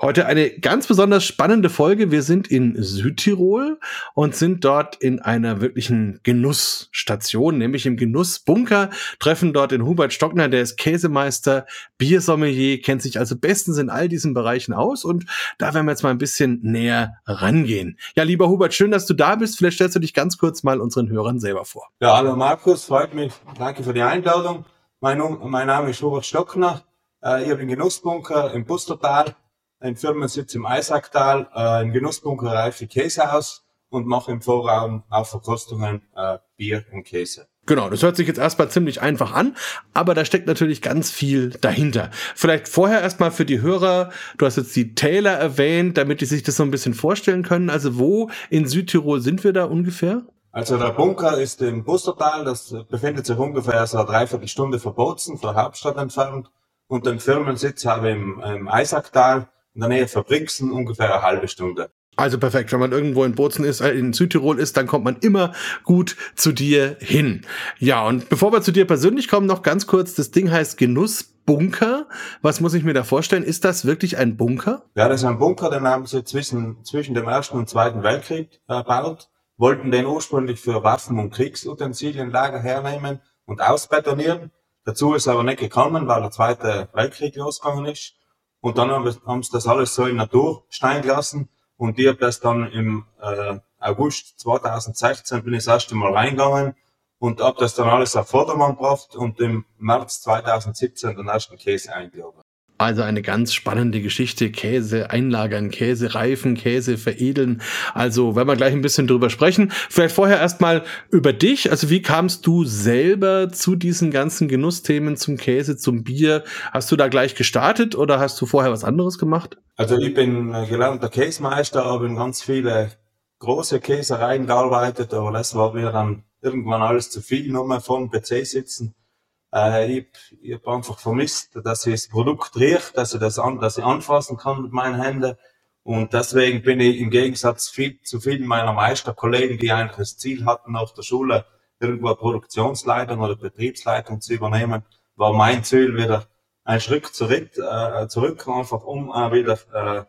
Heute eine ganz besonders spannende Folge. Wir sind in Südtirol und sind dort in einer wirklichen Genussstation, nämlich im Genussbunker, treffen dort den Hubert Stockner, der ist Käsemeister, Biersommelier, kennt sich also bestens in all diesen Bereichen aus und da werden wir jetzt mal ein bisschen näher rangehen. Ja, lieber Hubert, schön, dass du da bist. Vielleicht stellst du dich ganz kurz mal unseren Hörern selber vor. Ja, hallo Markus, freut mich. Danke für die Einladung. Mein, mein Name ist Robert Stockner. Äh, ich habe einen Genussbunker im Bustertal, einen Firmensitz im Eisacktal, äh, einen Genussbunker Reife Käsehaus und mache im Vorraum auch Verkostungen äh, Bier und Käse. Genau, das hört sich jetzt erstmal ziemlich einfach an, aber da steckt natürlich ganz viel dahinter. Vielleicht vorher erstmal für die Hörer, du hast jetzt die Taylor erwähnt, damit die sich das so ein bisschen vorstellen können. Also wo in Südtirol sind wir da ungefähr? Also der Bunker ist im Bustertal, das befindet sich ungefähr so eine Dreiviertelstunde von Bozen, von der Hauptstadt entfernt. Und den Firmensitz habe ich im, im Eisacktal, in der Nähe von Brixen, ungefähr eine halbe Stunde. Also perfekt, wenn man irgendwo in Bozen ist, äh, in Südtirol ist, dann kommt man immer gut zu dir hin. Ja, und bevor wir zu dir persönlich kommen, noch ganz kurz, das Ding heißt Genussbunker. Was muss ich mir da vorstellen? Ist das wirklich ein Bunker? Ja, das ist ein Bunker, den haben sie zwischen, zwischen dem Ersten und Zweiten Weltkrieg erbaut wollten den ursprünglich für Waffen- und Kriegsutensilien-Lager hernehmen und ausbetonieren. Dazu ist aber nicht gekommen, weil der Zweite Weltkrieg losgegangen ist. Und dann haben, wir, haben sie das alles so in Natur stehen gelassen. Und ich habe das dann im äh, August 2016 bin ich das erste Mal reingegangen und habe das dann alles auf Vordermann gebracht und im März 2017 den ersten Käse eingeladen. Also eine ganz spannende Geschichte. Käse einlagern, Käse reifen, Käse veredeln. Also wenn wir gleich ein bisschen drüber sprechen. Vielleicht vorher erstmal über dich. Also wie kamst du selber zu diesen ganzen Genussthemen, zum Käse, zum Bier? Hast du da gleich gestartet oder hast du vorher was anderes gemacht? Also ich bin gelernter Käsemeister, habe in ganz viele große Käsereien gearbeitet, aber das war mir dann irgendwann alles zu viel, nur mehr vor dem PC sitzen. Äh, ich, ich habe einfach vermisst, dass ich das Produkt rieche, dass ich das an, dass ich anfassen kann mit meinen Händen. Und deswegen bin ich im Gegensatz viel, zu vielen meiner Meisterkollegen, die eigentlich das Ziel hatten, nach der Schule irgendwo Produktionsleitung oder Betriebsleitung zu übernehmen, war mein Ziel wieder ein Schritt zurück, äh, zurück einfach um äh, wieder äh,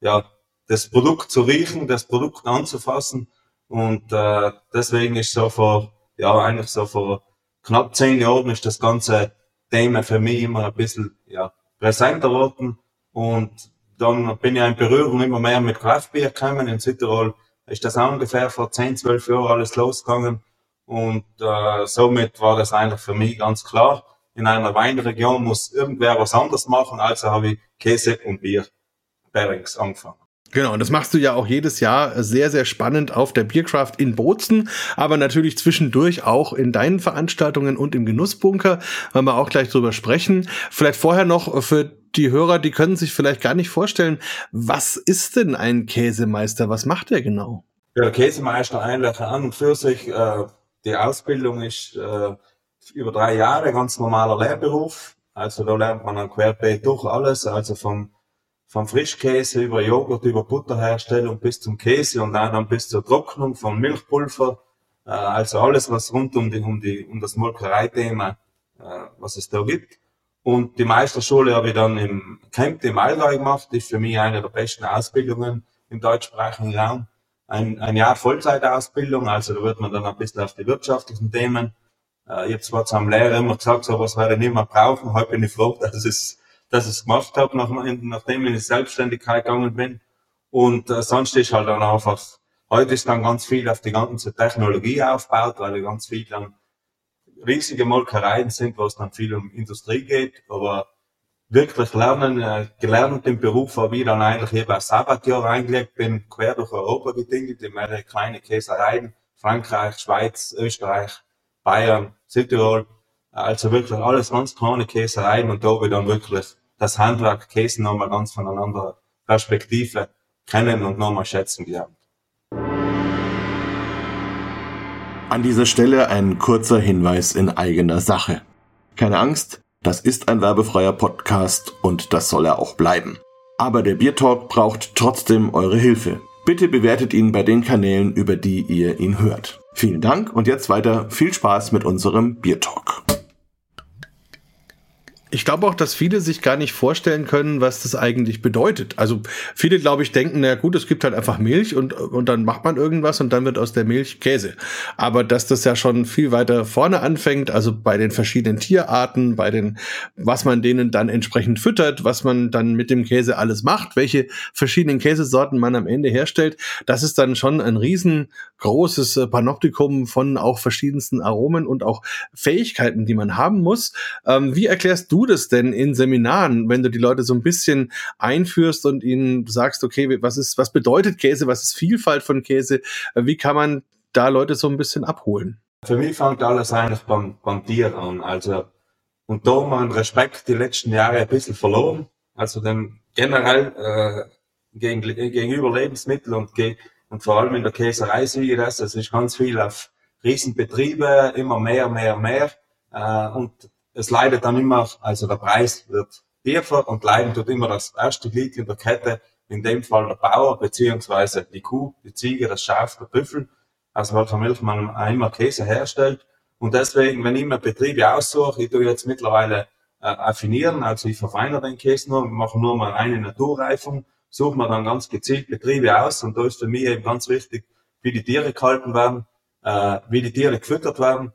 ja, das Produkt zu riechen, das Produkt anzufassen. Und äh, deswegen ist so vor, ja, eigentlich so vor knapp zehn Jahren ist das ganze Thema für mich immer ein bisschen ja, präsenter geworden. Und dann bin ich in Berührung immer mehr mit Kraftbier gekommen. In Südtirol ist das ungefähr vor 10, 12 Jahren alles losgegangen. Und äh, somit war das eigentlich für mich ganz klar. In einer Weinregion muss irgendwer was anderes machen, also habe ich Käse und Bier Pairings angefangen. Genau, und das machst du ja auch jedes Jahr sehr, sehr spannend auf der Biercraft in Bozen, aber natürlich zwischendurch auch in deinen Veranstaltungen und im Genussbunker, wollen wir auch gleich drüber sprechen. Vielleicht vorher noch für die Hörer, die können sich vielleicht gar nicht vorstellen, was ist denn ein Käsemeister? Was macht der genau? Ja, Käsemeister eigentlich an und für sich, äh, die Ausbildung ist äh, über drei Jahre ganz normaler Lehrberuf. Also da lernt man dann querbeet durch alles, also vom vom Frischkäse über Joghurt, über Butterherstellung bis zum Käse und dann bis zur Trocknung von Milchpulver. Äh, also alles, was rund um, die, um, die, um das Molkereithema, äh, was es da gibt. Und die Meisterschule habe ich dann im Camp im Allgäu gemacht. Ist für mich eine der besten Ausbildungen im deutschsprachigen Raum. Ein, ein Jahr Vollzeitausbildung, also da wird man dann ein bisschen auf die wirtschaftlichen Themen. Äh, ich habe zwar zu einem Lehrer immer gesagt, so was werde ich nicht mehr brauchen. Heute bin ich froh, dass es dass ich es gemacht habe, nach, nachdem ich in die Selbstständigkeit gegangen bin. Und äh, sonst ist halt dann einfach, heute ist dann ganz viel auf die ganze Technologie aufgebaut, weil ganz viel dann riesige Molkereien sind, wo es dann viel um Industrie geht. Aber wirklich lernen, äh, gelernt im Beruf habe ich dann eigentlich eben ein Sabbatjahr eingelegt, bin quer durch Europa gedingelt, in mehrere kleine Käsereien, Frankreich, Schweiz, Österreich, Bayern, Südtirol. Also wirklich alles ganz kleine Käsereien und da ich dann wirklich das Handwerk Käse nochmal ganz von einer anderen Perspektive kennen und nochmal schätzen gelernt. An dieser Stelle ein kurzer Hinweis in eigener Sache. Keine Angst, das ist ein werbefreier Podcast und das soll er auch bleiben. Aber der Biertalk braucht trotzdem eure Hilfe. Bitte bewertet ihn bei den Kanälen, über die ihr ihn hört. Vielen Dank und jetzt weiter viel Spaß mit unserem Biertalk ich glaube auch, dass viele sich gar nicht vorstellen können, was das eigentlich bedeutet. Also viele, glaube ich, denken, na gut, es gibt halt einfach Milch und, und dann macht man irgendwas und dann wird aus der Milch Käse. Aber dass das ja schon viel weiter vorne anfängt, also bei den verschiedenen Tierarten, bei den, was man denen dann entsprechend füttert, was man dann mit dem Käse alles macht, welche verschiedenen Käsesorten man am Ende herstellt, das ist dann schon ein riesengroßes äh, Panoptikum von auch verschiedensten Aromen und auch Fähigkeiten, die man haben muss. Ähm, wie erklärst du das denn in Seminaren, wenn du die Leute so ein bisschen einführst und ihnen sagst, okay, was ist, was bedeutet Käse, was ist Vielfalt von Käse, wie kann man da Leute so ein bisschen abholen? Für mich fängt alles eigentlich beim, beim Tier an. Also, und da haben wir den Respekt die letzten Jahre ein bisschen verloren. Also, dem generell, äh, gegen, gegenüber Lebensmitteln und, ge und vor allem in der Käserei sehe ich das. Es ist ganz viel auf Riesenbetriebe, immer mehr, mehr, mehr. Äh, und es leidet dann immer, also der Preis wird tiefer und leiden tut immer das erste Glied in der Kette, in dem Fall der Bauer, beziehungsweise die Kuh, die Ziege, das Schaf, der Büffel, aus welcher Milch man einmal Käse herstellt. Und deswegen, wenn ich mir Betriebe aussuche, ich tue jetzt mittlerweile äh, affinieren, also ich verfeinere den Käse nur, mache nur mal eine Naturreifung, suche mir dann ganz gezielt Betriebe aus und da ist für mich eben ganz wichtig, wie die Tiere gehalten werden, äh, wie die Tiere gefüttert werden,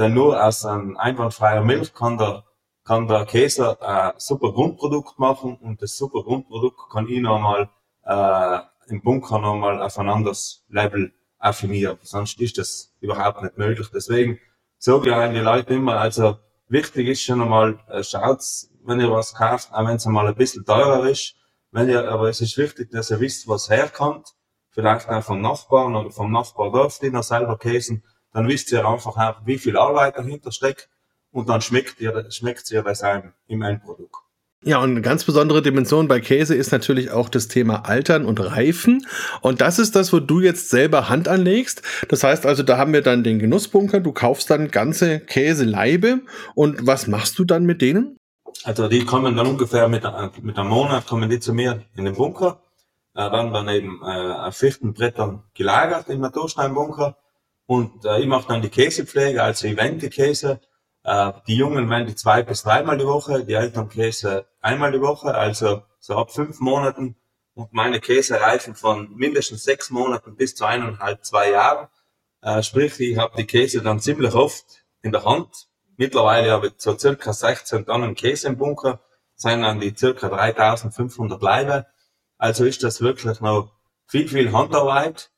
denn nur aus einem einwandfreier Milch kann der, kann der Käse ein super Grundprodukt machen und das super Grundprodukt kann ich nochmal äh, im Bunker nochmal auf ein anderes Level affinieren. Sonst ist das überhaupt nicht möglich. Deswegen sage ich an die Leute immer, also wichtig ist schon einmal, äh, schaut, wenn ihr was kauft, auch wenn es einmal ein bisschen teurer ist, wenn ihr, aber es ist wichtig, dass ihr wisst, was herkommt, vielleicht auch vom Nachbarn oder vom Nachbardorf, die noch selber käsen, dann wisst ihr einfach auch, wie viel Arbeit dahinter steckt und dann schmeckt ihr, schmeckt ihr das einem im Endprodukt. Ja, und eine ganz besondere Dimension bei Käse ist natürlich auch das Thema Altern und Reifen. Und das ist das, wo du jetzt selber Hand anlegst. Das heißt also, da haben wir dann den Genussbunker. Du kaufst dann ganze Käseleibe. Und was machst du dann mit denen? Also die kommen dann ungefähr mit, mit einem Monat kommen die zu mir in den Bunker. Äh, dann dann eben äh, auf vierten Brettern gelagert im Natursteinbunker. Und äh, ich mache dann die Käsepflege, also ich wende Käse. Äh, die Jungen wenden die zwei bis dreimal die Woche, die Eltern Käse einmal die Woche, also so ab fünf Monaten. Und meine Käse reifen von mindestens sechs Monaten bis zu eineinhalb, zwei Jahren. Äh, sprich, ich habe die Käse dann ziemlich oft in der Hand. Mittlerweile habe ich so circa 16 Tonnen Käse im Bunker, sind dann die circa 3500 Leibe. Also ist das wirklich noch viel, viel Handarbeit.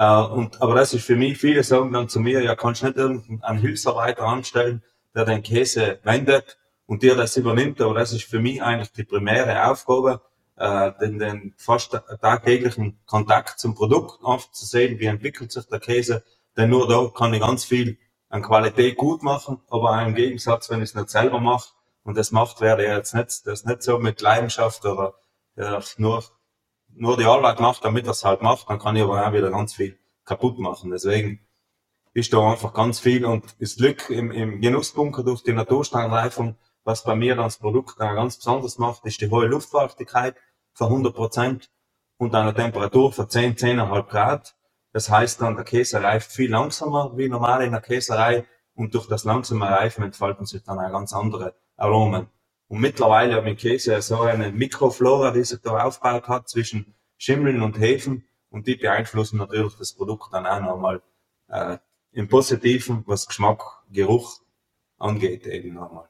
Äh, und, aber das ist für mich, viele sagen dann zu mir, ja, kannst nicht irgendeinen Hilfsarbeiter anstellen, der den Käse wendet und dir das übernimmt. Aber das ist für mich eigentlich die primäre Aufgabe, äh, den, den fast tagtäglichen Kontakt zum Produkt aufzusehen, wie entwickelt sich der Käse. Denn nur da kann ich ganz viel an Qualität gut machen, aber im Gegensatz, wenn ich es nicht selber mache, und das macht, werde ich jetzt nicht, das nicht so mit Leidenschaft oder ja, nur nur die Arbeit macht, damit er es halt macht, dann kann ich aber auch wieder ganz viel kaputt machen. Deswegen ist da einfach ganz viel und das Glück im, im Genussbunker durch die Natursteinreifung, was bei mir das Produkt ganz besonders macht, ist die hohe Luftfeuchtigkeit von 100 Prozent und eine Temperatur von 10, 10,5 Grad. Das heißt dann, der Käse reift viel langsamer wie normal in der Käserei und durch das langsame Reifen entfalten sich dann auch ganz andere Aromen. Und mittlerweile hat mit Käse so eine Mikroflora, die sich da aufgebaut hat zwischen Schimmeln und Hefen. Und die beeinflussen natürlich das Produkt dann auch nochmal äh, im Positiven, was Geschmack, Geruch angeht, eben nochmal.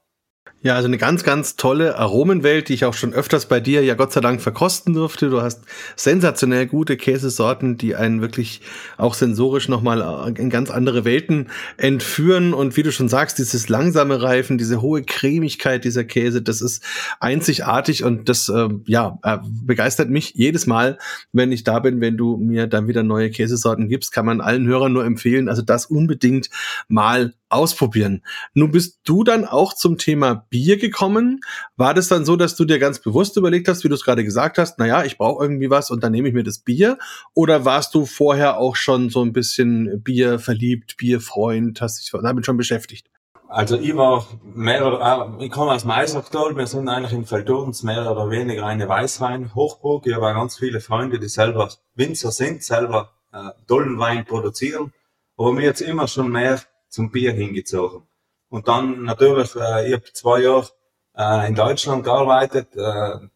Ja, also eine ganz, ganz tolle Aromenwelt, die ich auch schon öfters bei dir ja Gott sei Dank verkosten durfte. Du hast sensationell gute Käsesorten, die einen wirklich auch sensorisch nochmal in ganz andere Welten entführen. Und wie du schon sagst, dieses langsame Reifen, diese hohe Cremigkeit dieser Käse, das ist einzigartig und das äh, ja äh, begeistert mich jedes Mal, wenn ich da bin, wenn du mir dann wieder neue Käsesorten gibst, kann man allen Hörern nur empfehlen, also das unbedingt mal ausprobieren. Nun bist du dann auch zum Thema Bier gekommen. War das dann so, dass du dir ganz bewusst überlegt hast, wie du es gerade gesagt hast, naja, ich brauche irgendwie was und dann nehme ich mir das Bier? Oder warst du vorher auch schon so ein bisschen Bier verliebt, Bierfreund, hast dich damit schon beschäftigt? Also ich war mehr oder ich komme aus Meisertal, wir sind eigentlich in Feldurns mehr oder weniger eine Weißwein-Hochburg. Ich habe ganz viele Freunde, die selber Winzer sind, selber äh, tollen Wein produzieren aber mir jetzt immer schon mehr zum Bier hingezogen. Und dann natürlich, äh, ich habe zwei Jahre äh, in Deutschland gearbeitet, äh,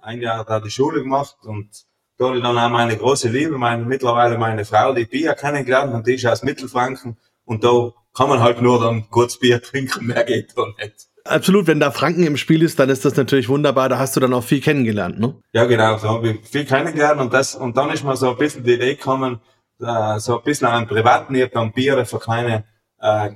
ein Jahr da die Schule gemacht und da habe ich dann auch meine große Liebe, meine, mittlerweile meine Frau, die Bier kennengelernt und die ist aus Mittelfranken und da kann man halt nur dann kurz Bier trinken, mehr geht da nicht. Absolut, wenn da Franken im Spiel ist, dann ist das natürlich wunderbar, da hast du dann auch viel kennengelernt, ne? Ja, genau, so habe ich viel kennengelernt und das, und dann ist mir so ein bisschen die Idee gekommen, äh, so ein bisschen an privaten, ich habe dann Biere für kleine äh,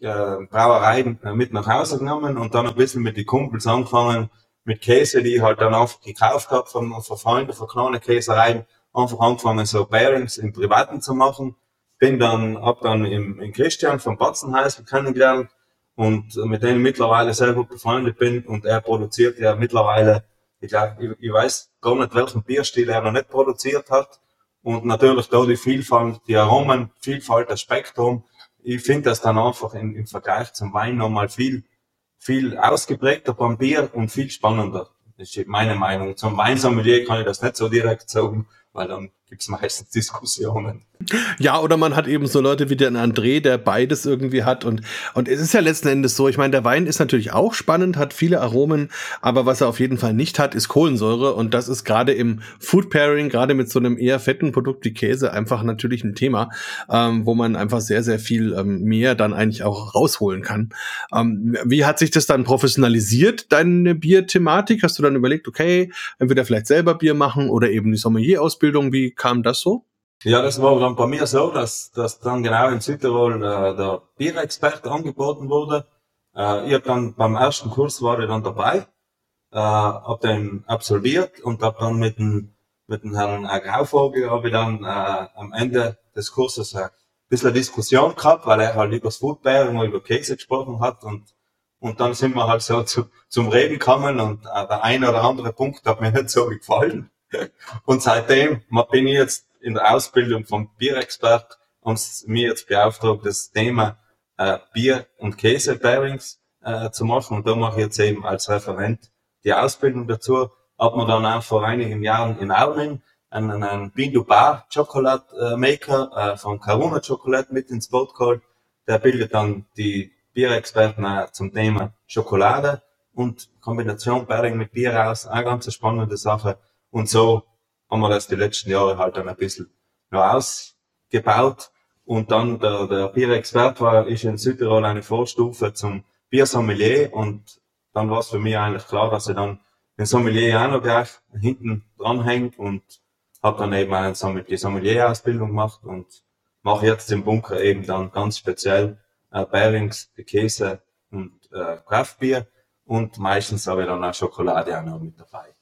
äh, Brauereien äh, mit nach Hause genommen und dann ein bisschen mit den Kumpels angefangen, mit Käse, die ich halt dann einfach gekauft habe von, von Freunden, von kleinen Käsereien, einfach angefangen, so Bearings im Privaten zu machen. Bin dann, hab dann im, im Christian von Batzenheiß kennengelernt und mit dem ich mittlerweile sehr gut befreundet bin und er produziert ja mittlerweile, ich glaube, ich, ich weiß gar nicht, welchen Bierstil er noch nicht produziert hat. Und natürlich da die Vielfalt, die Aromen, Vielfalt, das Spektrum. Ich finde das dann einfach im, im Vergleich zum Wein nochmal viel viel ausgeprägter beim Bier und viel spannender. Das ist meine Meinung. Zum Weinsommelier kann ich das nicht so direkt sagen, weil dann gibt es meistens Diskussionen. Ja, oder man hat eben so Leute wie den André, der beides irgendwie hat. Und, und es ist ja letzten Endes so, ich meine, der Wein ist natürlich auch spannend, hat viele Aromen, aber was er auf jeden Fall nicht hat, ist Kohlensäure. Und das ist gerade im Food Pairing, gerade mit so einem eher fetten Produkt wie Käse, einfach natürlich ein Thema, ähm, wo man einfach sehr, sehr viel ähm, mehr dann eigentlich auch rausholen kann. Ähm, wie hat sich das dann professionalisiert, deine Bierthematik? Hast du dann überlegt, okay, entweder vielleicht selber Bier machen oder eben die Sommelier-Ausbildung? Wie kam das so? Ja, das war dann bei mir so, dass, dass dann genau in Südtirol äh, der Bierexperte angeboten wurde. Äh, ich hab dann beim ersten Kurs war ich dann dabei, äh, hab den absolviert und hab dann mit dem mit dem Herrn Grauvogel habe ich dann äh, am Ende des Kurses ein bisschen Diskussion gehabt, weil er halt über das Foodbearing und über Käse gesprochen hat und und dann sind wir halt so zu, zum Reden gekommen und äh, der eine oder andere Punkt hat mir nicht so gefallen. Und seitdem bin ich jetzt in der Ausbildung vom Bierexpert uns mir jetzt beauftragt, das Thema äh, Bier- und Käse-Pairings äh, zu machen. Und da mache ich jetzt eben als Referent die Ausbildung dazu. Hat man dann auch vor einigen Jahren in Auling einen, einen Bindu Bar Chocolate äh, Maker äh, von Karuna Chocolate mit ins Boot geholt. Der bildet dann die Bierexperten äh, zum Thema Schokolade und Kombination Pairing mit Bier aus. Eine ganz spannende Sache. Und so haben wir das die letzten Jahre halt dann ein bisschen noch ausgebaut. Und dann der, der Bierexpert war, ist in Südtirol eine Vorstufe zum Biersommelier und dann war es für mich eigentlich klar, dass ich dann den Sommelier auch noch gleich hinten dranhängt und habe dann eben eine die Sommelier-Ausbildung gemacht und mache jetzt im Bunker eben dann ganz speziell äh, Bearings, Käse und äh, Kraftbier und meistens habe ich dann auch Schokolade auch noch mit dabei.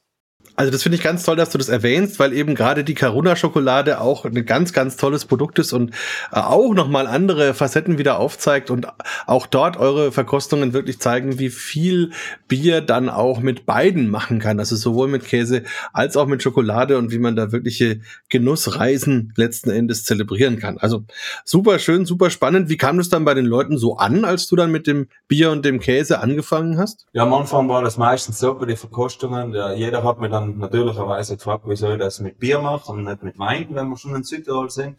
Also das finde ich ganz toll, dass du das erwähnst, weil eben gerade die Karuna-Schokolade auch ein ganz, ganz tolles Produkt ist und äh, auch nochmal andere Facetten wieder aufzeigt und auch dort eure Verkostungen wirklich zeigen, wie viel Bier dann auch mit beiden machen kann. Also sowohl mit Käse als auch mit Schokolade und wie man da wirkliche Genussreisen letzten Endes zelebrieren kann. Also super schön, super spannend. Wie kam das dann bei den Leuten so an, als du dann mit dem Bier und dem Käse angefangen hast? Ja, am Anfang war das meistens so bei den Verkostungen. Ja, jeder hat mir dann dann natürlicherweise gefragt, wie soll ich das mit Bier machen und nicht mit Wein, wenn wir schon in Südtirol sind.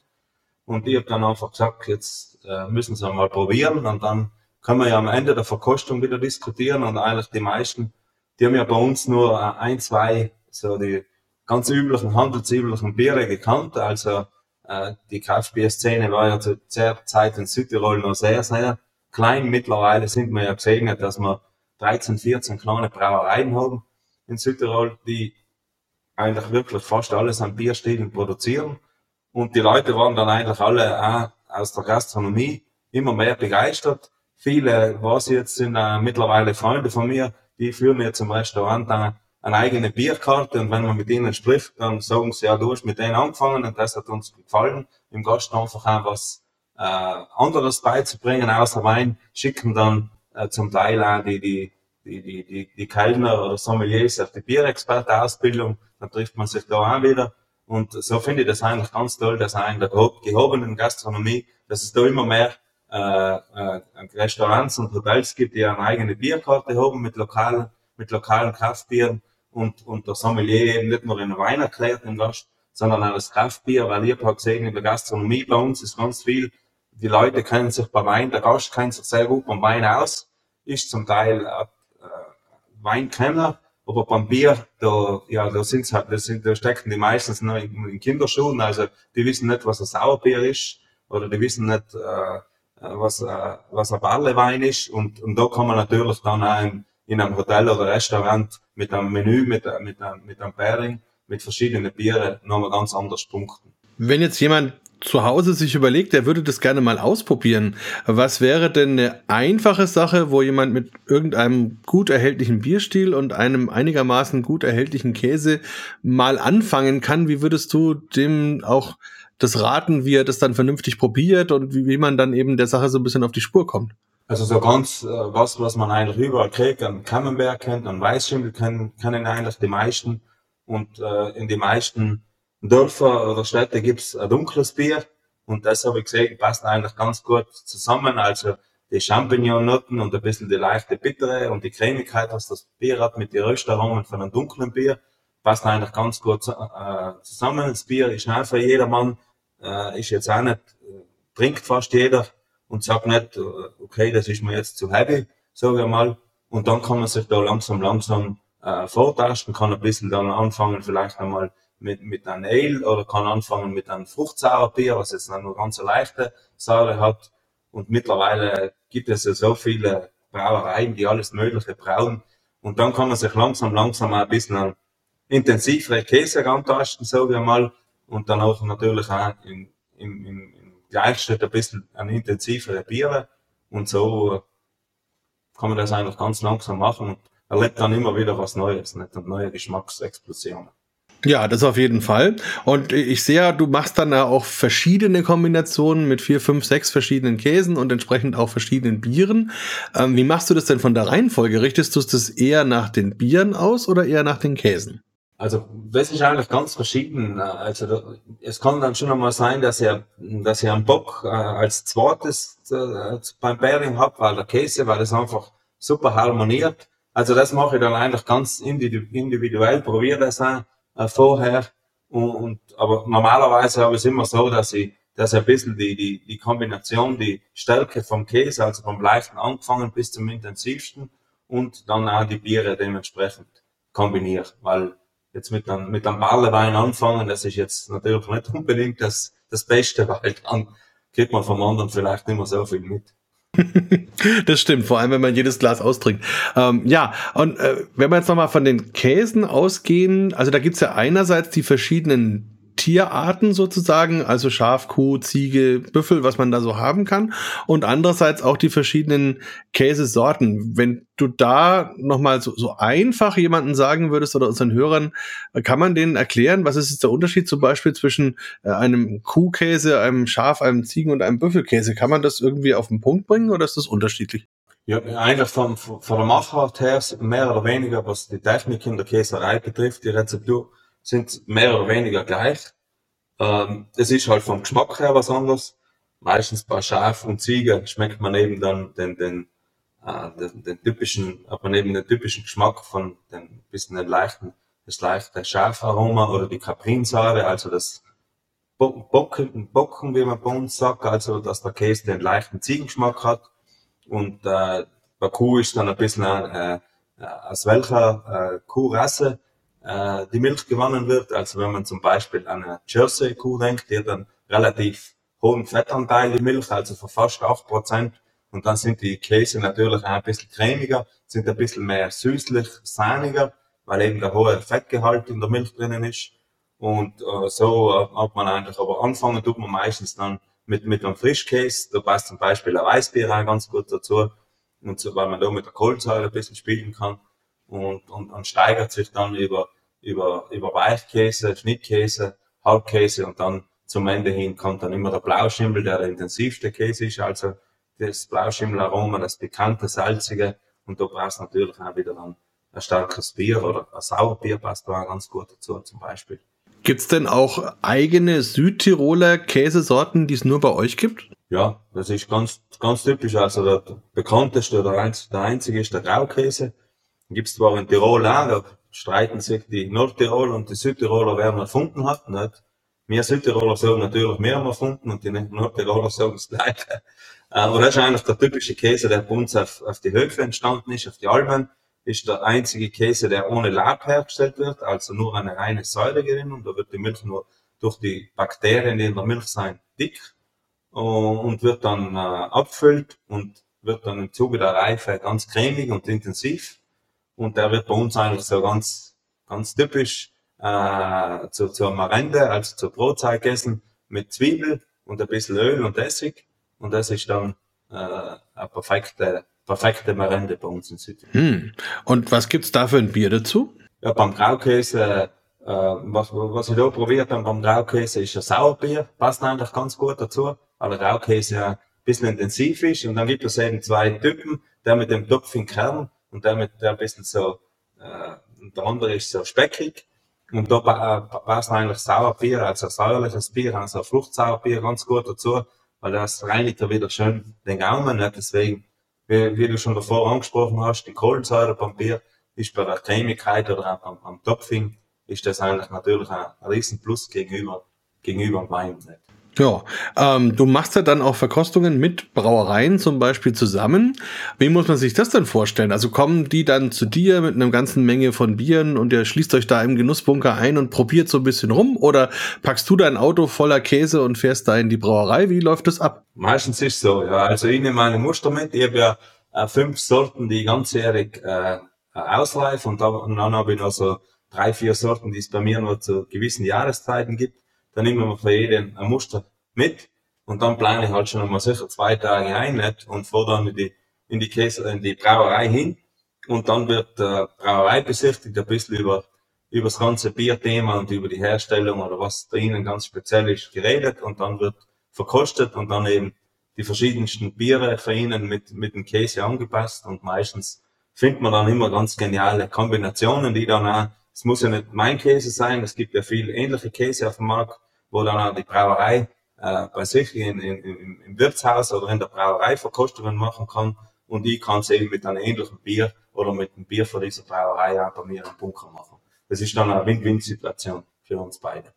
Und ich habe dann einfach gesagt, jetzt äh, müssen sie mal probieren und dann können wir ja am Ende der Verkostung wieder diskutieren und eigentlich die meisten, die haben ja bei uns nur äh, ein, zwei, so die ganz üblichen, handelsüblichen Biere gekannt. Also äh, die Kraftbierszene war ja zu der Zeit in Südtirol noch sehr, sehr klein. Mittlerweile sind wir ja gesegnet, dass wir 13, 14 kleine Brauereien haben in Südtirol, die eigentlich wirklich fast alles an Bierstilen produzieren. Und die Leute waren dann eigentlich alle auch aus der Gastronomie immer mehr begeistert. Viele, was jetzt sind äh, mittlerweile Freunde von mir, die führen mir zum Restaurant eine, eine eigene Bierkarte und wenn man mit ihnen spricht, dann sagen sie, ja, du hast mit denen angefangen und das hat uns gefallen, im Gast einfach auch was äh, anderes beizubringen außer Wein, schicken dann äh, zum Teil auch die, die die, die, die, die Kellner oder Sommeliers auf die Bierexperte-Ausbildung, dann trifft man sich da auch wieder. Und so finde ich das eigentlich ganz toll, dass auch in der gehobenen Gastronomie, dass es da immer mehr äh, äh, Restaurants und Hotels gibt, die eine eigene Bierkarte haben mit lokalen, mit lokalen Kraftbieren und, und der Sommelier eben nicht nur in Wein erklärt dem Gast, sondern auch das Kraftbier, weil ich habe gesehen, in der Gastronomie bei uns ist ganz viel die Leute kennen sich beim Wein, der Gast kennt sich sehr gut beim Wein aus, ist zum Teil äh, Weinkenner, aber beim Bier, da, ja, da sind's halt, da sind, da stecken die meistens noch in, in Kinderschuhen, also die wissen nicht, was ein Sauerbier ist, oder die wissen nicht, äh, was, äh, was ein Ballewein ist, und, und da kann man natürlich dann auch in, in einem Hotel oder Restaurant mit einem Menü, mit, mit, einem, mit einem Pairing, mit verschiedenen Bieren nochmal ganz anders punkten. Wenn jetzt jemand zu Hause sich überlegt, er würde das gerne mal ausprobieren, was wäre denn eine einfache Sache, wo jemand mit irgendeinem gut erhältlichen Bierstil und einem einigermaßen gut erhältlichen Käse mal anfangen kann? Wie würdest du dem auch das raten, wie er das dann vernünftig probiert und wie, wie man dann eben der Sache so ein bisschen auf die Spur kommt? Also so ganz äh, was, was man eigentlich überall kriegt, an Camembert kennt, an Weißschimmel kennen, kennen eigentlich die meisten. Und äh, in die meisten Dörfer oder Städte gibt's ein dunkles Bier und das habe ich gesehen, passt eigentlich ganz gut zusammen. Also die Champignon-Noten und ein bisschen die leichte Bittere und die Cremigkeit, was das Bier hat mit den Röstaromen von einem dunklen Bier, passt eigentlich ganz gut äh, zusammen. Das Bier ist schnell für jedermann, äh, ist jetzt auch nicht, äh, trinkt fast jeder und sagt nicht, äh, okay, das ist mir jetzt zu heavy, sage ich mal. Und dann kann man sich da langsam, langsam äh, vortasten, kann ein bisschen dann anfangen, vielleicht einmal mit, mit einem Ale oder kann anfangen mit einem Fruchtsauerbier, was jetzt nur ganz eine leichte Säure hat. Und mittlerweile gibt es ja so viele Brauereien, die alles Mögliche brauen. Und dann kann man sich langsam, langsam ein bisschen intensivere Käse rantasten, sagen wir mal. Und dann auch natürlich auch im, im, im, im Gleichschritt ein bisschen an intensivere Biere. Und so kann man das eigentlich ganz langsam machen und erlebt dann immer wieder was Neues, nicht? Und neue Geschmacksexplosionen. Ja, das auf jeden Fall. Und ich sehe du machst dann auch verschiedene Kombinationen mit vier, fünf, sechs verschiedenen Käsen und entsprechend auch verschiedenen Bieren. Ähm, wie machst du das denn von der Reihenfolge? Richtest du das eher nach den Bieren aus oder eher nach den Käsen? Also das ist eigentlich ganz verschieden. Also es kann dann schon einmal sein, dass ihr, dass ihr einen Bock äh, als zweites äh, beim Pairing habt, weil der Käse, weil das einfach super harmoniert. Also das mache ich dann eigentlich ganz individuell, probiere das auch äh, vorher. Und, und, aber normalerweise habe ich es immer so, dass ich, dass ich ein bisschen die, die, die Kombination, die Stärke vom Käse, also vom leichten angefangen bis zum intensivsten und dann auch die Biere dementsprechend kombiniere. Weil jetzt mit einem, mit einem Ballewein anfangen, das ist jetzt natürlich nicht unbedingt das, das Beste, weil dann kriegt man vom anderen vielleicht nicht mehr so viel mit. das stimmt, vor allem wenn man jedes Glas austrinkt. Ähm, ja, und äh, wenn wir jetzt nochmal von den Käsen ausgehen, also da gibt's ja einerseits die verschiedenen Tierarten sozusagen, also Schaf, Kuh, Ziege, Büffel, was man da so haben kann. Und andererseits auch die verschiedenen Käsesorten. Wenn du da nochmal so, so einfach jemanden sagen würdest oder unseren Hörern, kann man denen erklären, was ist jetzt der Unterschied zum Beispiel zwischen äh, einem Kuhkäse, einem Schaf, einem Ziegen und einem Büffelkäse? Kann man das irgendwie auf den Punkt bringen oder ist das unterschiedlich? Ja, eigentlich von, von der Machart her mehr oder weniger, was die Technik in der Käserei betrifft, die Rezeptur sind mehr oder weniger gleich. Ähm, es ist halt vom Geschmack her was anderes. Meistens bei Schaf und Ziege schmeckt man eben dann den, den, äh, den, den typischen, hat man eben den typischen Geschmack von den bisschen den leichten, das leichte Schafaroma oder die Caprinsäure, also das Bocken, Bocken, wie man bei uns sagt, also dass der Käse den leichten Ziegengeschmack hat. Und äh, bei Kuh ist dann ein bisschen äh, äh aus welcher äh, Kuhrasse äh, die Milch gewonnen wird. Also wenn man zum Beispiel an eine Jersey-Kuh denkt, die hat einen relativ hohen Fettanteil die Milch, also von fast 8 Prozent. Und dann sind die Käse natürlich auch ein bisschen cremiger, sind ein bisschen mehr süßlich, sahniger, weil eben der hohe Fettgehalt in der Milch drinnen ist. Und äh, so äh, hat man eigentlich, aber anfangen tut man meistens dann mit, mit einem Frischkäse. Da passt zum Beispiel ein Weißbier auch ganz gut dazu. Und so, weil man da mit der Kohlensäure ein bisschen spielen kann und, und, und steigert sich dann über, über, über Weichkäse, Schnittkäse, Halbkäse und dann zum Ende hin kommt dann immer der Blauschimmel, der der intensivste Käse ist, also das Blauschimmelaroma, das bekannte, salzige und da brauchst du natürlich auch wieder dann ein starkes Bier oder ein Sauerbier passt da ganz gut dazu zum Beispiel. Gibt's denn auch eigene Südtiroler Käsesorten, die es nur bei euch gibt? Ja, das ist ganz, ganz typisch. Also der bekannteste oder der einzige ist der Graukäse. Gibt es zwar in Tirol auch, da streiten sich die Nordtirol und die Südtiroler, wer ihn erfunden hat. Nicht? Wir Südtiroler sagen natürlich mehr haben erfunden und die Nordtiroler sagen das Gleiche. Aber das ist eigentlich der typische Käse, der bei uns auf, auf die Höfe entstanden ist, auf die Alben. Ist der einzige Käse, der ohne Lab hergestellt wird, also nur eine reine Säuregewinnung. Da wird die Milch nur durch die Bakterien, die in der Milch sind, dick und wird dann äh, abgefüllt und wird dann im Zuge der Reife ganz cremig und intensiv. Und der wird bei uns eigentlich so ganz, ganz typisch äh, zu, zur Marende, also zur Brotzeit gegessen, mit Zwiebel und ein bisschen Öl und Essig. Und das ist dann äh, eine perfekte, perfekte Marende bei uns in Südtirol. Hm. Und was gibt's da für ein Bier dazu? Ja, beim Graukäse, äh, was, was ich da probiert habe beim Graukäse, ist ein Sauerbier. Passt eigentlich ganz gut dazu, weil Graukäse ja ein bisschen intensiv ist. Und dann gibt es eben zwei Typen, der mit dem topfigen Kern und der mit der ein bisschen so, äh, der andere ist so speckig. Und da passt eigentlich Sauerbier, also säuerliches Bier, also Fruchtsauerbier ganz gut dazu, weil das reinigt ja wieder schön den Gaumen. Nicht? Deswegen, wie, wie du schon davor angesprochen hast, die Kohlensäure beim Bier ist bei der Cremigkeit oder auch am, am Topfing, ist das eigentlich natürlich ein, ein riesen Plus gegenüber, gegenüber dem Wein. Nicht? Ja, ähm, du machst ja dann auch Verkostungen mit Brauereien zum Beispiel zusammen. Wie muss man sich das dann vorstellen? Also kommen die dann zu dir mit einer ganzen Menge von Bieren und ihr schließt euch da im Genussbunker ein und probiert so ein bisschen rum? Oder packst du dein Auto voller Käse und fährst da in die Brauerei? Wie läuft das ab? Meistens ist so, ja. Also ich nehme meine Muster mit. Ich habe ja äh, fünf Sorten, die ganzjährig äh, ausreifen und, und dann habe ich noch so drei, vier Sorten, die es bei mir nur zu gewissen Jahreszeiten gibt dann nehmen wir für jeden ein Muster mit und dann plane ich halt schon mal sicher zwei Tage ein nicht? und fahre dann in die, in die Käse, in die Brauerei hin und dann wird der Brauerei besichtigt, ein bisschen über, über das ganze Bierthema und über die Herstellung oder was da ihnen ganz speziell ist geredet und dann wird verkostet und dann eben die verschiedensten Biere für ihnen mit, mit dem Käse angepasst und meistens findet man dann immer ganz geniale Kombinationen, die dann auch es muss ja nicht mein Käse sein, es gibt ja viel ähnliche Käse auf dem Markt, wo dann auch die Brauerei äh, bei sich in, in, im, Wirtshaus oder in der Brauerei Verkostungen machen kann und ich kann es eben mit einem ähnlichen Bier oder mit dem Bier von dieser Brauerei auch bei mir im Bunker machen. Das ist dann eine Win-Win-Situation für uns beide.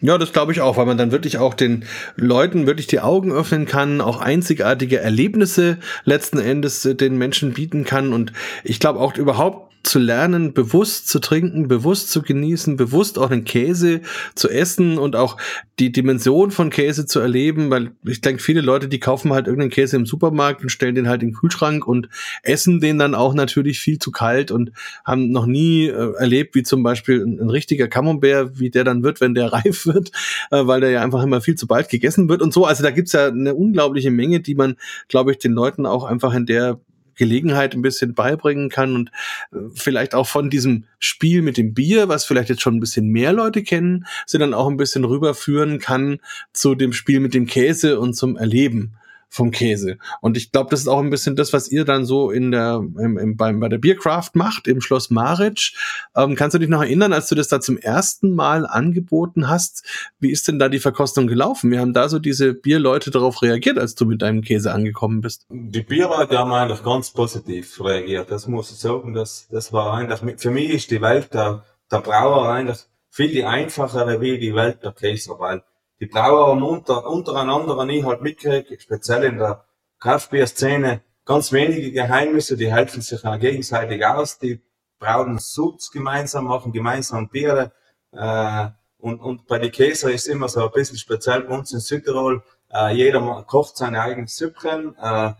Ja, das glaube ich auch, weil man dann wirklich auch den Leuten wirklich die Augen öffnen kann, auch einzigartige Erlebnisse letzten Endes äh, den Menschen bieten kann. Und ich glaube auch überhaupt zu lernen, bewusst zu trinken, bewusst zu genießen, bewusst auch den Käse zu essen und auch die Dimension von Käse zu erleben, weil ich denke, viele Leute, die kaufen halt irgendeinen Käse im Supermarkt und stellen den halt in den Kühlschrank und essen den dann auch natürlich viel zu kalt und haben noch nie äh, erlebt, wie zum Beispiel ein, ein, richtiger Camembert, wie der dann wird, wenn der reif wird, äh, weil der ja einfach immer viel zu bald gegessen wird und so. Also da gibt's ja eine unglaubliche Menge, die man, glaube ich, den Leuten auch einfach in der Gelegenheit ein bisschen beibringen kann und äh, vielleicht auch von diesem Spiel mit dem Bier, was vielleicht jetzt schon ein bisschen mehr Leute kennen, sie dann auch ein bisschen rüberführen kann zu dem Spiel mit dem Käse und zum Erleben vom Käse. Und ich glaube, das ist auch ein bisschen das, was ihr dann so in der, im, im, beim, bei der Biercraft macht, im Schloss Maric. Ähm, kannst du dich noch erinnern, als du das da zum ersten Mal angeboten hast? Wie ist denn da die Verkostung gelaufen? Wie haben da so diese Bierleute darauf reagiert, als du mit deinem Käse angekommen bist? Die Bierleute haben eigentlich ganz positiv reagiert. Das muss ich sagen. Das, das war eigentlich, für mich ist die Welt der, der Brauer eigentlich viel die einfachere wie die Welt der Käse, weil die Brauer unter, untereinander, ich halt mitkriege, speziell in der Kraftbierszene, ganz wenige Geheimnisse, die helfen sich auch gegenseitig aus, die brauen Suds gemeinsam, machen gemeinsam Biere, äh, und, und bei den Käser ist immer so ein bisschen speziell bei uns in Südtirol, äh, jeder kocht seine eigenen Süppchen, äh,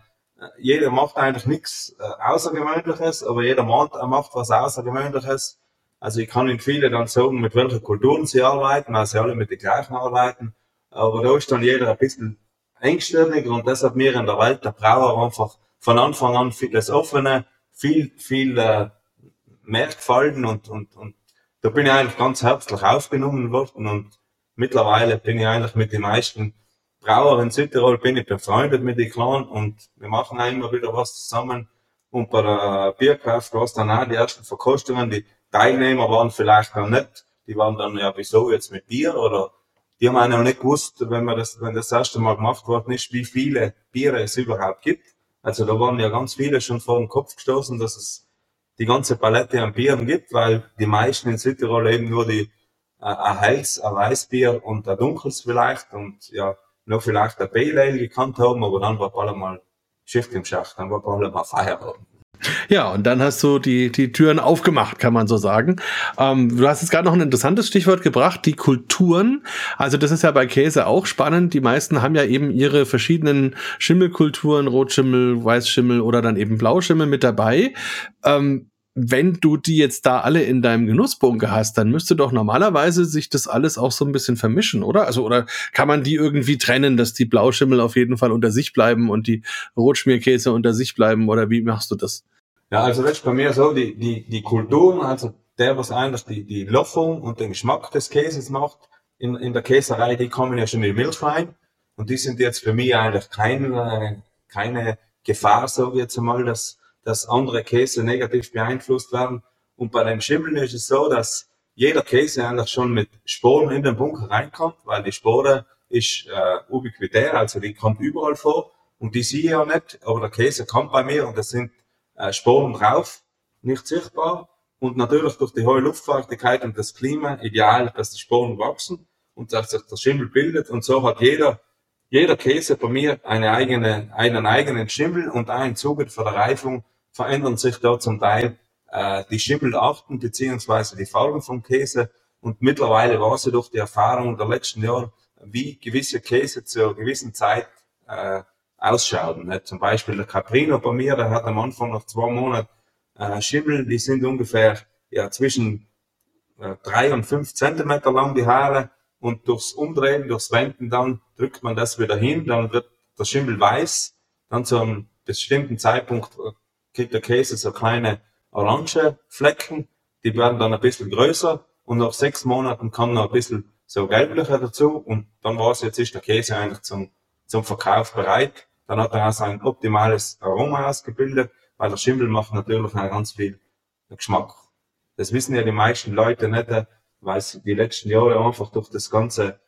jeder macht eigentlich nichts äh, Außergewöhnliches, aber jeder macht, macht was Außergewöhnliches. Also ich kann Ihnen viele dann sagen, mit welcher Kulturen sie arbeiten, weil sie alle mit den gleichen arbeiten. Aber da ist dann jeder ein bisschen engstirniger und das hat mir in der Welt der Brauer einfach von Anfang an viel das Offene, viel, viel äh, mehr gefallen und, und, und da bin ich eigentlich ganz herzlich aufgenommen worden und mittlerweile bin ich eigentlich mit den meisten Brauer in Südtirol bin ich befreundet mit den Clan und wir machen immer wieder was zusammen. Und bei der Bierkraft war es dann auch die ersten Verkostungen, die Teilnehmer waren vielleicht noch nicht, die waren dann ja wieso jetzt mit Bier oder die haben auch nicht gewusst, wenn man das, wenn das erste Mal gemacht worden ist, wie viele Biere es überhaupt gibt. Also da waren ja ganz viele schon vor den Kopf gestoßen, dass es die ganze Palette an Bieren gibt, weil die meisten in Südtirol eben nur die ein Helles, ein Weißbier und ein Dunkles vielleicht und ja, noch vielleicht ein Pale Ale gekannt haben, aber dann war alle mal Schicht im Schacht, dann war alle mal Feierabend. Ja, und dann hast du die, die Türen aufgemacht, kann man so sagen. Ähm, du hast jetzt gerade noch ein interessantes Stichwort gebracht, die Kulturen. Also das ist ja bei Käse auch spannend. Die meisten haben ja eben ihre verschiedenen Schimmelkulturen, Rotschimmel, Weißschimmel oder dann eben Blauschimmel mit dabei. Ähm, wenn du die jetzt da alle in deinem Genussbunker hast, dann müsste doch normalerweise sich das alles auch so ein bisschen vermischen, oder? Also, oder kann man die irgendwie trennen, dass die Blauschimmel auf jeden Fall unter sich bleiben und die Rotschmierkäse unter sich bleiben, oder wie machst du das? Ja, also das ist bei mir so, die, die, die Kulturen, also der, was eigentlich die, die Löffung und den Geschmack des Käses macht, in, in der Käserei, die kommen ja schon in die Milch rein. Und die sind jetzt für mich eigentlich keine, keine Gefahr, so ich jetzt einmal, dass, dass andere Käse negativ beeinflusst werden. Und bei den Schimmeln ist es so, dass jeder Käse eigentlich schon mit Sporen in den Bunker reinkommt, weil die Spore ist äh, ubiquitär, also die kommt überall vor und die sehe ich ja nicht, aber der Käse kommt bei mir und das sind äh, Sporen drauf, nicht sichtbar und natürlich durch die hohe Luftfeuchtigkeit und das Klima ideal, dass die Sporen wachsen und dass sich der Schimmel bildet und so hat jeder jeder Käse bei mir eine eigene, einen eigenen Schimmel und auch im Zuge der Reifung verändern sich da zum Teil äh, die Schimmelarten beziehungsweise die Farben vom Käse. Und mittlerweile weiß ich durch die Erfahrung der letzten Jahre, wie gewisse Käse zur gewissen Zeit äh, ausschauen. Ne? Zum Beispiel der Caprino bei mir, der hat am Anfang noch zwei Monate äh, Schimmel, die sind ungefähr ja, zwischen äh, drei und fünf Zentimeter lang die Haare. Und durchs Umdrehen, durchs Wenden dann drückt man das wieder hin, dann wird der Schimmel weiß, dann zu einem bestimmten Zeitpunkt äh, kriegt der Käse so kleine orange Flecken, die werden dann ein bisschen größer. Und nach sechs Monaten kommen noch ein bisschen so gelblicher dazu. Und dann war es jetzt ist der Käse eigentlich zum, zum Verkauf bereit. Dann hat er auch sein optimales Aroma ausgebildet, weil der Schimmel macht natürlich auch ganz viel Geschmack. Das wissen ja die meisten Leute nicht, weil sie die letzten Jahre einfach durch das ganze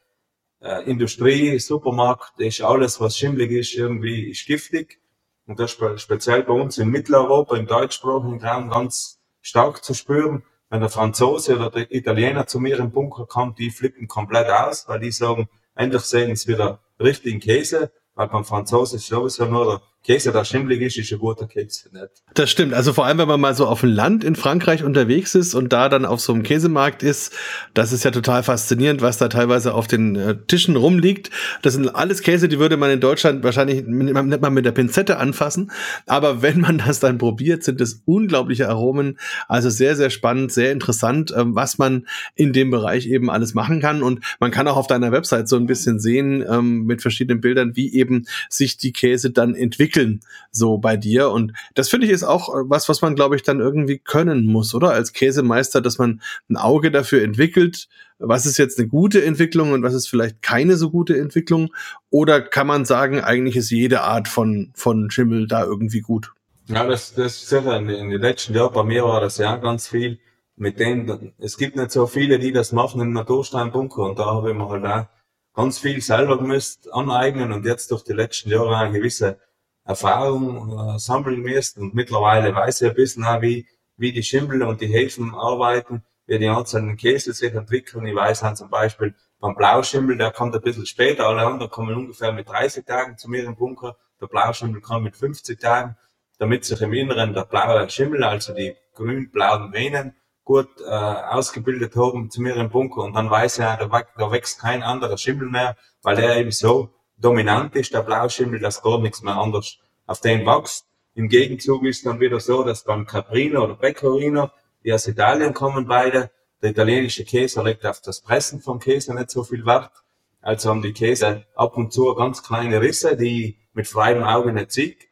äh, Industrie, Supermarkt, ist alles, was schimmelig ist, irgendwie ist giftig. Und das ist speziell bei uns in Mitteleuropa, im deutschsprachigen Raum ganz stark zu spüren. Wenn der Franzose oder der Italiener zu mir im Bunker kommt, die flippen komplett aus, weil die sagen, endlich sehen sie wieder richtigen Käse, weil beim Franzosen ist sowieso nur Käse, der schimmelig ist, ist ein guter Käse. Nicht? Das stimmt. Also vor allem, wenn man mal so auf dem Land in Frankreich unterwegs ist und da dann auf so einem Käsemarkt ist, das ist ja total faszinierend, was da teilweise auf den äh, Tischen rumliegt. Das sind alles Käse, die würde man in Deutschland wahrscheinlich nicht mal mit der Pinzette anfassen. Aber wenn man das dann probiert, sind es unglaubliche Aromen. Also sehr, sehr spannend, sehr interessant, ähm, was man in dem Bereich eben alles machen kann. Und man kann auch auf deiner Website so ein bisschen sehen ähm, mit verschiedenen Bildern, wie eben sich die Käse dann entwickeln entwickeln, so bei dir. Und das finde ich ist auch äh, was, was man, glaube ich, dann irgendwie können muss, oder? Als Käsemeister, dass man ein Auge dafür entwickelt, was ist jetzt eine gute Entwicklung und was ist vielleicht keine so gute Entwicklung? Oder kann man sagen, eigentlich ist jede Art von, von Schimmel da irgendwie gut? Ja, das, das ist sicher in, den letzten Jahren, bei mir war das ja ganz viel mit dem, es gibt nicht so viele, die das machen im Natursteinbunker und da habe ich mir halt auch ganz viel selber gemusst aneignen und jetzt durch die letzten Jahre eine gewisse Erfahrung äh, sammeln müsst und mittlerweile weiß ich ein bisschen auch, wie, wie die Schimmel und die Hefen arbeiten, wie die einzelnen Käse sich entwickeln. Ich weiß dann zum Beispiel beim Blauschimmel, der kommt ein bisschen später, alle anderen kommen ungefähr mit 30 Tagen zu mir im Bunker. Der Blauschimmel kommt mit 50 Tagen, damit sich im Inneren der blaue Schimmel, also die grün-blauen Venen, gut äh, ausgebildet haben zu mir im Bunker. Und dann weiß ich da, da wächst kein anderer Schimmel mehr, weil er eben so dominant ist, der Blauschimmel, dass gar nichts mehr anders auf den wächst. Im Gegenzug ist dann wieder so, dass beim Caprino oder Pecorino, die aus Italien kommen beide, der italienische Käse legt auf das Pressen vom Käse nicht so viel Wert. Also haben die Käse ab und zu ganz kleine Risse, die mit freiem Auge nicht sieht.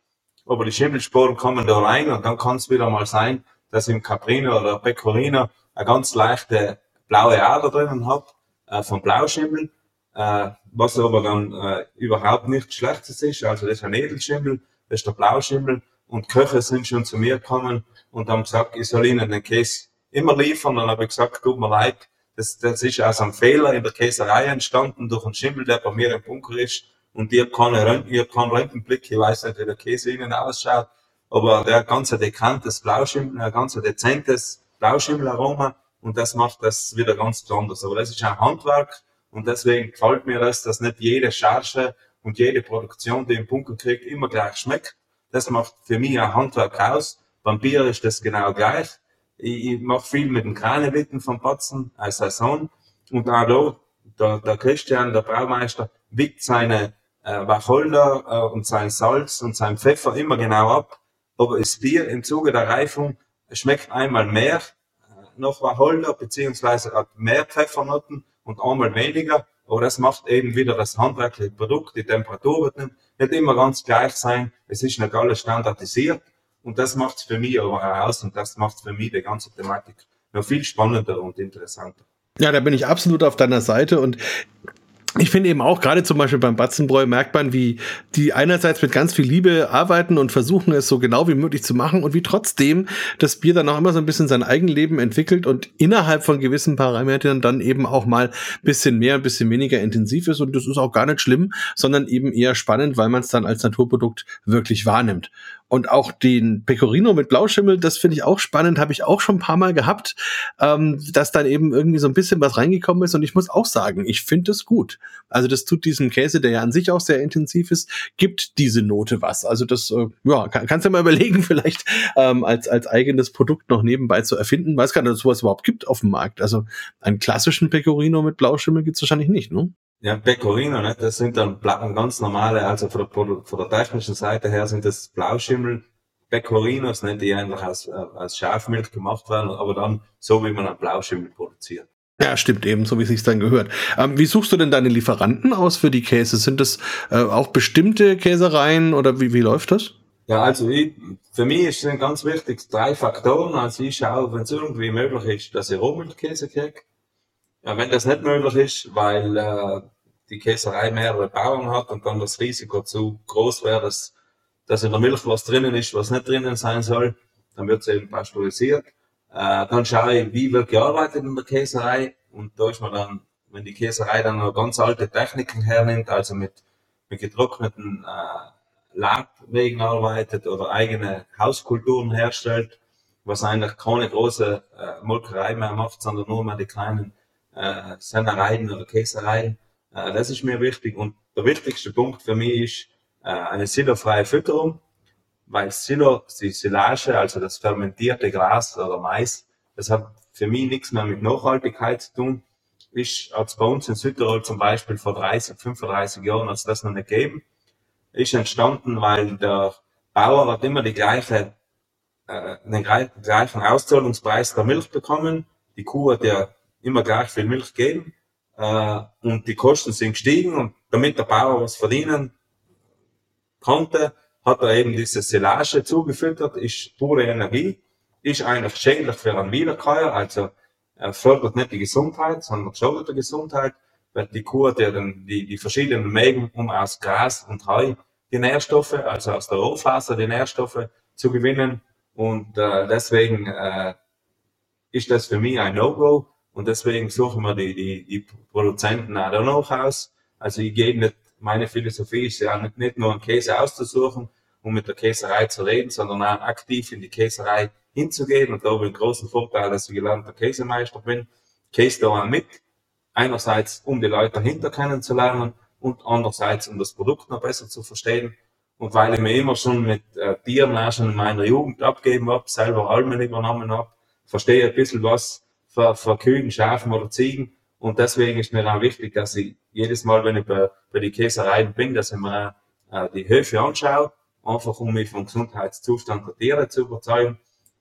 Aber die Schimmelsporen kommen da rein und dann kann es wieder mal sein, dass im Caprino oder Pecorino eine ganz leichte blaue Ader drinnen hat, äh, vom Blauschimmel äh, was aber dann äh, überhaupt nichts Schlechtes ist. Also das ist ein Edelschimmel, das ist der Blauschimmel und Köche sind schon zu mir gekommen und haben gesagt, ich soll ihnen den Käse immer liefern. dann habe ich gesagt, tut mir leid, das, das ist aus einem Fehler in der Käserei entstanden durch einen Schimmel, der bei mir im Bunker ist und ihr kann ihr kann Röntgenblick, ich weiß nicht, wie der Käse innen ausschaut, aber der ganze dekantes Blauschimmel, ein ganz dezentes Blauschimmel-Aroma, und das macht das wieder ganz besonders. Aber das ist ein Handwerk und deswegen gefällt mir das, dass nicht jede Charge und jede Produktion, die im Bunker kriegt, immer gleich schmeckt. Das macht für mich ein Handwerk aus. Beim Bier ist das genau gleich. Ich, ich mache viel mit den Kranewitten vom Batzen als Saison und auch da, der, der Christian, der Braumeister, wiegt seine äh, Wacholder äh, und sein Salz und sein Pfeffer immer genau ab. Aber das Bier im Zuge der Reifung schmeckt einmal mehr äh, noch Wacholder, beziehungsweise hat mehr Pfeffernoten und einmal weniger. Aber das macht eben wieder das handwerkliche Produkt. Die Temperatur wird nicht, nicht immer ganz gleich sein. Es ist nicht alles standardisiert. Und das macht es für mich aber aus und das macht für mich die ganze Thematik noch viel spannender und interessanter. Ja, da bin ich absolut auf deiner Seite und ich finde eben auch, gerade zum Beispiel beim Batzenbräu merkt man, wie die einerseits mit ganz viel Liebe arbeiten und versuchen es so genau wie möglich zu machen und wie trotzdem das Bier dann auch immer so ein bisschen sein Eigenleben entwickelt und innerhalb von gewissen Parametern dann eben auch mal bisschen mehr, ein bisschen weniger intensiv ist und das ist auch gar nicht schlimm, sondern eben eher spannend, weil man es dann als Naturprodukt wirklich wahrnimmt. Und auch den Pecorino mit Blauschimmel, das finde ich auch spannend, habe ich auch schon ein paar Mal gehabt, ähm, dass dann eben irgendwie so ein bisschen was reingekommen ist. Und ich muss auch sagen, ich finde es gut. Also das tut diesem Käse, der ja an sich auch sehr intensiv ist, gibt diese Note was. Also das, äh, ja, kann, kannst du mal überlegen, vielleicht ähm, als, als eigenes Produkt noch nebenbei zu erfinden. Weiß gar nicht, ob es sowas überhaupt gibt auf dem Markt. Also einen klassischen Pecorino mit Blauschimmel gibt es wahrscheinlich nicht, ne? Ja, Pecorino, ne? das sind dann ganz normale, also von der, von der technischen Seite her sind das Blauschimmel, Pecorinos, ne, die eigentlich aus, äh, aus Schafmilch gemacht werden, aber dann so, wie man einen Blauschimmel produziert. Ja, stimmt eben, so wie es sich dann gehört. Ähm, wie suchst du denn deine Lieferanten aus für die Käse? Sind das äh, auch bestimmte Käsereien oder wie, wie läuft das? Ja, also ich, für mich ist es ganz wichtig drei Faktoren. Also ich schaue, wenn es irgendwie möglich ist, dass ich Rohmilchkäse kriege. Ja, wenn das nicht möglich ist, weil äh, die Käserei mehrere Bauern hat und dann das Risiko zu groß wäre, dass, dass in der Milch was drinnen ist, was nicht drinnen sein soll, dann wird sie eben pasteurisiert. Äh, dann schaue ich, wie wird gearbeitet in der Käserei und da ist man dann, wenn die Käserei dann noch ganz alte Techniken hernimmt, also mit, mit getrockneten äh, Labwegen arbeitet oder eigene Hauskulturen herstellt, was eigentlich keine große äh, Molkerei mehr macht, sondern nur mal die kleinen äh, Sennereien oder Käsereien, äh, das ist mir wichtig. Und der wichtigste Punkt für mich ist äh, eine silofreie Fütterung, weil Silo, die Silage, also das fermentierte Gras oder Mais, das hat für mich nichts mehr mit Nachhaltigkeit zu tun. Ist, als bei uns in Südtirol zum Beispiel vor 30, 35 Jahren, als das noch nicht gegeben, ist entstanden, weil der Bauer hat immer die gleiche, äh, den gleichen Auszahlungspreis der Milch bekommen. Die Kuh hat ja immer gleich viel Milch gegeben äh, und die Kosten sind gestiegen und damit der Bauer was verdienen konnte, hat er eben diese Silage zugefüttert, ist pure Energie, ist eigentlich schädlich für einen Wiederkäuer, also er fördert nicht die Gesundheit, sondern schadet die Gesundheit, weil die Kuh ja dann die, die verschiedenen Mägen, um aus Gras und Heu die Nährstoffe, also aus der Rohfaser die Nährstoffe zu gewinnen und äh, deswegen äh, ist das für mich ein No-Go. Und deswegen suchen wir die, die, die Produzenten auch noch aus. Also ich gehe nicht, meine Philosophie ist ja nicht, nicht nur einen Käse auszusuchen, um mit der Käserei zu reden, sondern auch aktiv in die Käserei hinzugehen. Und da habe ich einen großen Vorteil, dass ich gelernter Käsemeister bin. Käse da auch mit. Einerseits, um die Leute dahinter kennenzulernen und andererseits, um das Produkt noch besser zu verstehen. Und weil ich mir immer schon mit äh, Tieren auch schon in meiner Jugend abgeben habe, selber Almen übernommen habe, verstehe ein bisschen was für, für Kühen, Schafen oder Ziegen. Und deswegen ist mir auch wichtig, dass ich jedes Mal, wenn ich bei, bei die Käsereien bin, dass ich mir äh, die Höfe anschaue, einfach um mich vom Gesundheitszustand der Tiere zu überzeugen.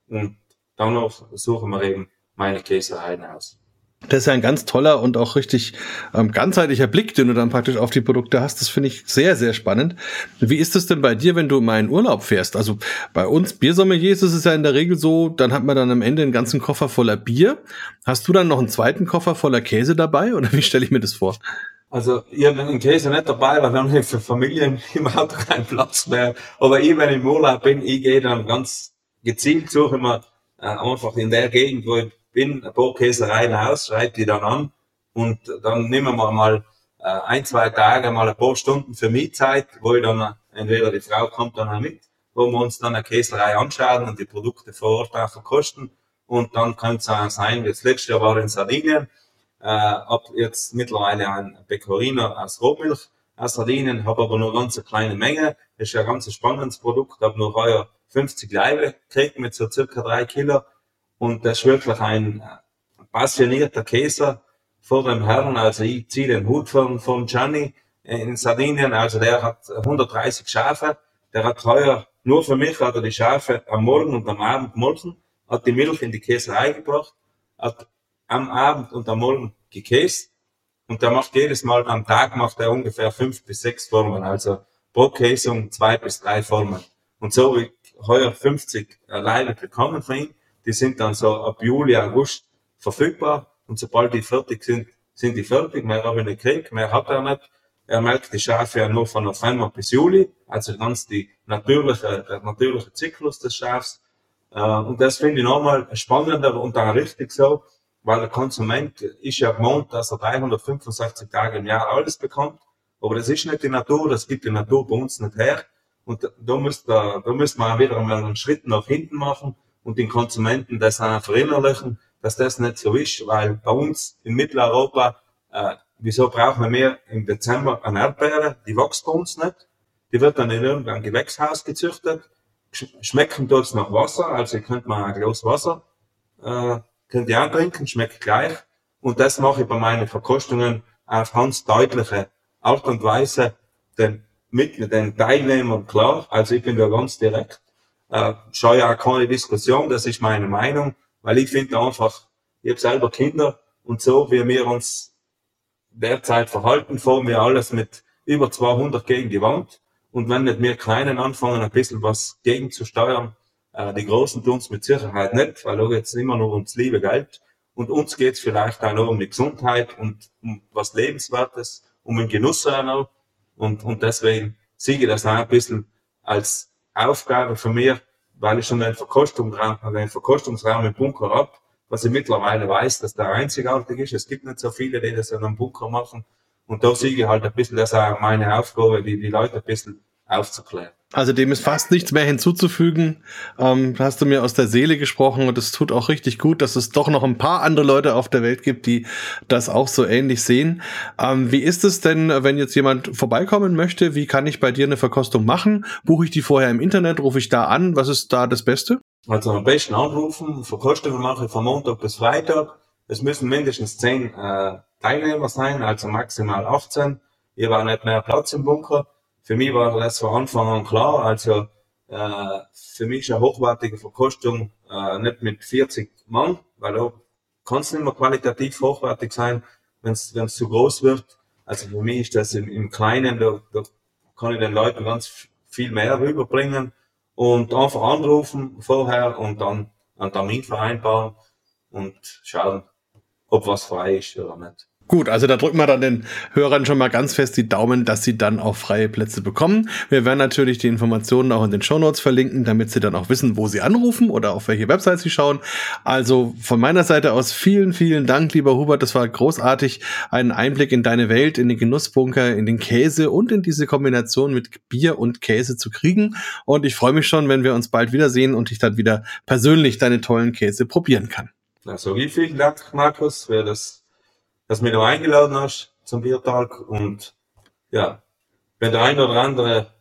Und danach suchen wir eben meine Käsereien aus. Das ist ja ein ganz toller und auch richtig ähm, ganzheitlicher Blick, den du dann praktisch auf die Produkte hast. Das finde ich sehr, sehr spannend. Wie ist es denn bei dir, wenn du mal in Urlaub fährst? Also bei uns Biersommeliers ist es ja in der Regel so, dann hat man dann am Ende einen ganzen Koffer voller Bier. Hast du dann noch einen zweiten Koffer voller Käse dabei oder wie stelle ich mir das vor? Also ich habe den Käse nicht dabei, weil dann für Familien im Auto keinen Platz mehr. Aber ich, wenn ich im Urlaub bin, ich gehe dann ganz gezielt suche immer äh, einfach in der Gegend, wo ich bin, ein paar Käsereien aus, schreibe die dann an und dann nehmen wir mal äh, ein, zwei Tage, mal ein paar Stunden für mich Zeit, wo ich dann, äh, entweder die Frau kommt dann auch mit, wo wir uns dann eine Käserei anschauen und die Produkte vor Ort auch verkosten Und dann kann es auch sein, wie das letzte Jahr war in Sardinien, äh, ob jetzt mittlerweile ein Pecorino aus Rohmilch aus Sardinien, habe aber nur ganz eine kleine Menge. Ist ja ein ganz spannendes Produkt, habe nur heuer 50 Leibe gekriegt mit so circa drei Kilo. Und das ist wirklich ein passionierter Käse vor dem Herrn. Also ich ziehe den Hut von, von Gianni in Sardinien. Also der hat 130 Schafe. Der hat heuer nur für mich hat er die Schafe am Morgen und am Abend gemolken, hat die Milch in die Käserei gebracht, hat am Abend und am Morgen gekäst und der macht jedes Mal am Tag macht er ungefähr fünf bis sechs Formen, also pro Käsung zwei bis drei Formen. Und so wie heuer 50 Leine bekommen von ihm, die sind dann so ab Juli, August verfügbar und sobald die fertig sind, sind die fertig. Mehr habe ich nicht gekriegt, mehr hat er nicht. Er melkt die Schafe ja nur von November bis Juli, also ganz die natürliche, der natürliche Zyklus des Schafs. Äh, und das finde ich nochmal spannender und dann richtig so, weil der Konsument ist ja gewohnt, dass er 365 Tage im Jahr alles bekommt. Aber das ist nicht die Natur, das gibt die Natur bei uns nicht her. Und da müsste, da müsste man wieder einmal einen Schritt nach hinten machen und den Konsumenten das auch verinnerlichen, dass das nicht so ist, weil bei uns in Mitteleuropa, äh, wieso brauchen wir mehr im Dezember eine Erdbeere? Die wächst bei uns nicht. Die wird dann in irgendeinem Gewächshaus gezüchtet. Schmecken tut's nach Wasser, also könnt mal ein Glas Wasser äh, könnt ihr auch trinken, schmeckt gleich. Und das mache ich bei meinen Verkostungen auf ganz deutliche Art und Weise den, mit den Teilnehmern klar. Also ich bin da ganz direkt. Äh, scheue auch keine Diskussion, das ist meine Meinung, weil ich finde einfach, ich habe selber Kinder und so, wie wir uns derzeit verhalten, fahren wir alles mit über 200 gegen die Wand. Und wenn nicht wir Kleinen anfangen, ein bisschen was gegenzusteuern, äh, die Großen tun es mit Sicherheit nicht, weil da geht immer nur ums liebe Geld. Und uns geht es vielleicht auch noch um die Gesundheit und um was Lebenswertes, um den Genuss auch noch. Und, und deswegen sehe ich das auch ein bisschen als Aufgabe von mir, weil ich schon den Verkostungsraum, den Verkostungsraum im Bunker habe, was ich mittlerweile weiß, dass der einzigartig ist. Es gibt nicht so viele, die das in einem Bunker machen. Und da sehe ich halt ein bisschen, das ist auch meine Aufgabe, die, die Leute ein bisschen aufzuklären. Also dem ist fast nichts mehr hinzuzufügen. Ähm, hast du mir aus der Seele gesprochen und es tut auch richtig gut, dass es doch noch ein paar andere Leute auf der Welt gibt, die das auch so ähnlich sehen. Ähm, wie ist es denn, wenn jetzt jemand vorbeikommen möchte? Wie kann ich bei dir eine Verkostung machen? Buche ich die vorher im Internet? Rufe ich da an? Was ist da das Beste? Also am besten anrufen. Verkostungen mache ich von Montag bis Freitag. Es müssen mindestens zehn äh, Teilnehmer sein, also maximal 18. Ihr war nicht mehr Platz im Bunker für mich war das von Anfang an klar. Also äh, für mich ist eine hochwertige Verkostung äh, nicht mit 40 Mann, weil da kann es nicht mehr qualitativ hochwertig sein, wenn es zu groß wird. Also für mich ist das im, im Kleinen, da, da kann ich den Leuten ganz viel mehr rüberbringen und einfach anrufen vorher und dann einen Termin vereinbaren und schauen, ob was frei ist oder nicht. Gut, also da drücken wir dann den Hörern schon mal ganz fest die Daumen, dass sie dann auch freie Plätze bekommen. Wir werden natürlich die Informationen auch in den Shownotes verlinken, damit sie dann auch wissen, wo sie anrufen oder auf welche Website sie schauen. Also von meiner Seite aus vielen, vielen Dank, lieber Hubert. Das war großartig. Einen Einblick in deine Welt, in den Genussbunker, in den Käse und in diese Kombination mit Bier und Käse zu kriegen. Und ich freue mich schon, wenn wir uns bald wiedersehen und ich dann wieder persönlich deine tollen Käse probieren kann. Also vielen Dank, Markus, für das dass du mich noch eingeladen hast zum Biertag. Und ja, wenn der eine oder andere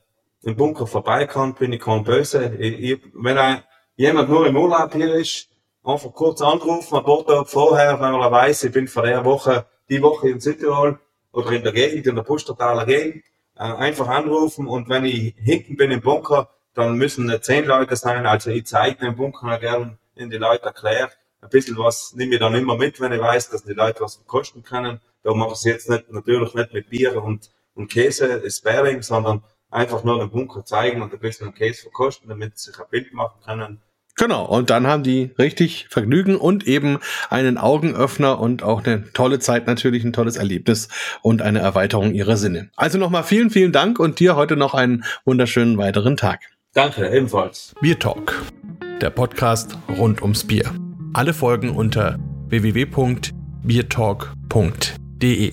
im Bunker vorbeikommt, bin ich kaum böse. Ich, ich, wenn ein, jemand nur im Urlaub hier ist, einfach kurz anrufen, ein paar Tage vorher, wenn man weiß, ich bin vor der Woche, die Woche in Südtirol oder in der Gegend, in der Pustertaler Gegend, äh, einfach anrufen und wenn ich hinten bin im Bunker, dann müssen nicht zehn Leute sein, also ich zeige den Bunker gerne in die Leute erklärt ein bisschen was nehme ich dann immer mit, wenn ich weiß, dass die Leute was kosten können. Da mache ich es jetzt nicht, natürlich nicht mit Bier und, und Käse, Sparing, sondern einfach nur den Bunker zeigen und ein bisschen Käse verkosten, damit sie sich ein Bild machen können. Genau, und dann haben die richtig Vergnügen und eben einen Augenöffner und auch eine tolle Zeit natürlich, ein tolles Erlebnis und eine Erweiterung ihrer Sinne. Also nochmal vielen, vielen Dank und dir heute noch einen wunderschönen weiteren Tag. Danke, ebenfalls. Bier Talk, der Podcast rund ums Bier. Alle Folgen unter www.biertalk.de.